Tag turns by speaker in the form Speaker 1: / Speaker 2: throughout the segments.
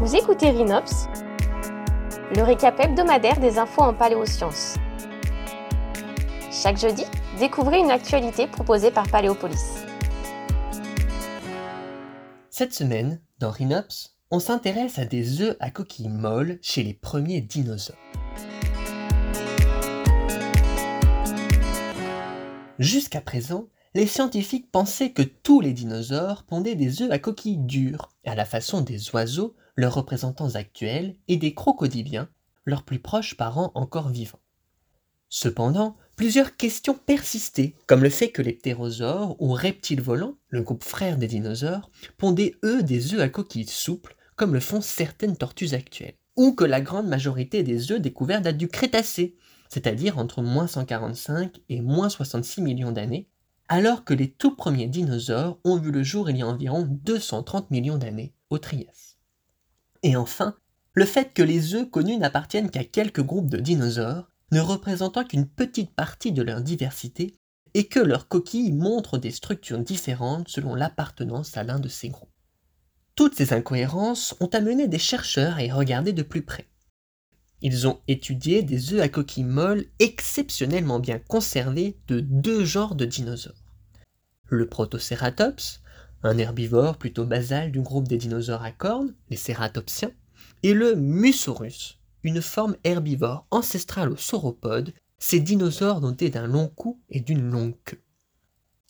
Speaker 1: Vous écoutez Rhinops, le récap hebdomadaire des infos en paléosciences. Chaque jeudi, découvrez une actualité proposée par Paléopolis.
Speaker 2: Cette semaine, dans Rhinops, on s'intéresse à des œufs à coquilles molles chez les premiers dinosaures. Jusqu'à présent, les scientifiques pensaient que tous les dinosaures pondaient des œufs à coquilles dures, à la façon des oiseaux, leurs représentants actuels, et des crocodiliens, leurs plus proches parents encore vivants. Cependant, plusieurs questions persistaient, comme le fait que les ptérosaures ou reptiles volants, le groupe frère des dinosaures, pondaient eux des œufs à coquilles souples, comme le font certaines tortues actuelles, ou que la grande majorité des œufs découverts datent du Crétacé, c'est-à-dire entre moins 145 et moins 66 millions d'années, alors que les tout premiers dinosaures ont vu le jour il y a environ 230 millions d'années, au Trias. Et enfin, le fait que les œufs connus n'appartiennent qu'à quelques groupes de dinosaures, ne représentant qu'une petite partie de leur diversité, et que leurs coquilles montrent des structures différentes selon l'appartenance à l'un de ces groupes. Toutes ces incohérences ont amené des chercheurs à y regarder de plus près. Ils ont étudié des œufs à coquilles molles exceptionnellement bien conservés de deux genres de dinosaures. Le Protoceratops, un herbivore plutôt basal du groupe des dinosaures à cornes, les cératopsiens, et le Musaurus, une forme herbivore ancestrale aux sauropodes, ces dinosaures dotés d'un long cou et d'une longue queue.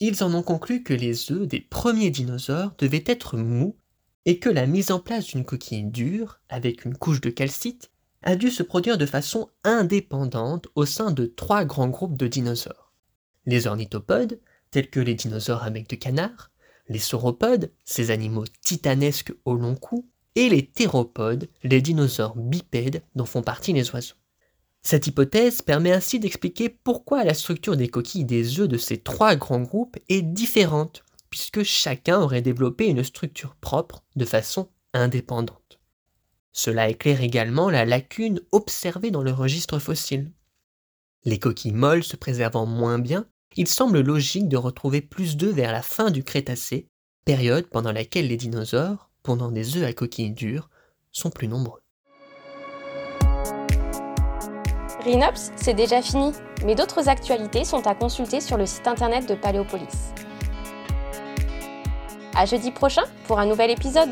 Speaker 2: Ils en ont conclu que les œufs des premiers dinosaures devaient être mous et que la mise en place d'une coquille dure, avec une couche de calcite, a dû se produire de façon indépendante au sein de trois grands groupes de dinosaures. Les ornithopodes, tels que les dinosaures à bec de canard, les sauropodes, ces animaux titanesques au long cou, et les théropodes, les dinosaures bipèdes dont font partie les oiseaux. Cette hypothèse permet ainsi d'expliquer pourquoi la structure des coquilles des œufs de ces trois grands groupes est différente, puisque chacun aurait développé une structure propre de façon indépendante. Cela éclaire également la lacune observée dans le registre fossile. Les coquilles molles se préservant moins bien, il semble logique de retrouver plus d'œufs vers la fin du Crétacé, période pendant laquelle les dinosaures, pondant des œufs à coquilles dures, sont plus nombreux.
Speaker 1: Rhinops, c'est déjà fini, mais d'autres actualités sont à consulter sur le site internet de Paléopolis. À jeudi prochain pour un nouvel épisode.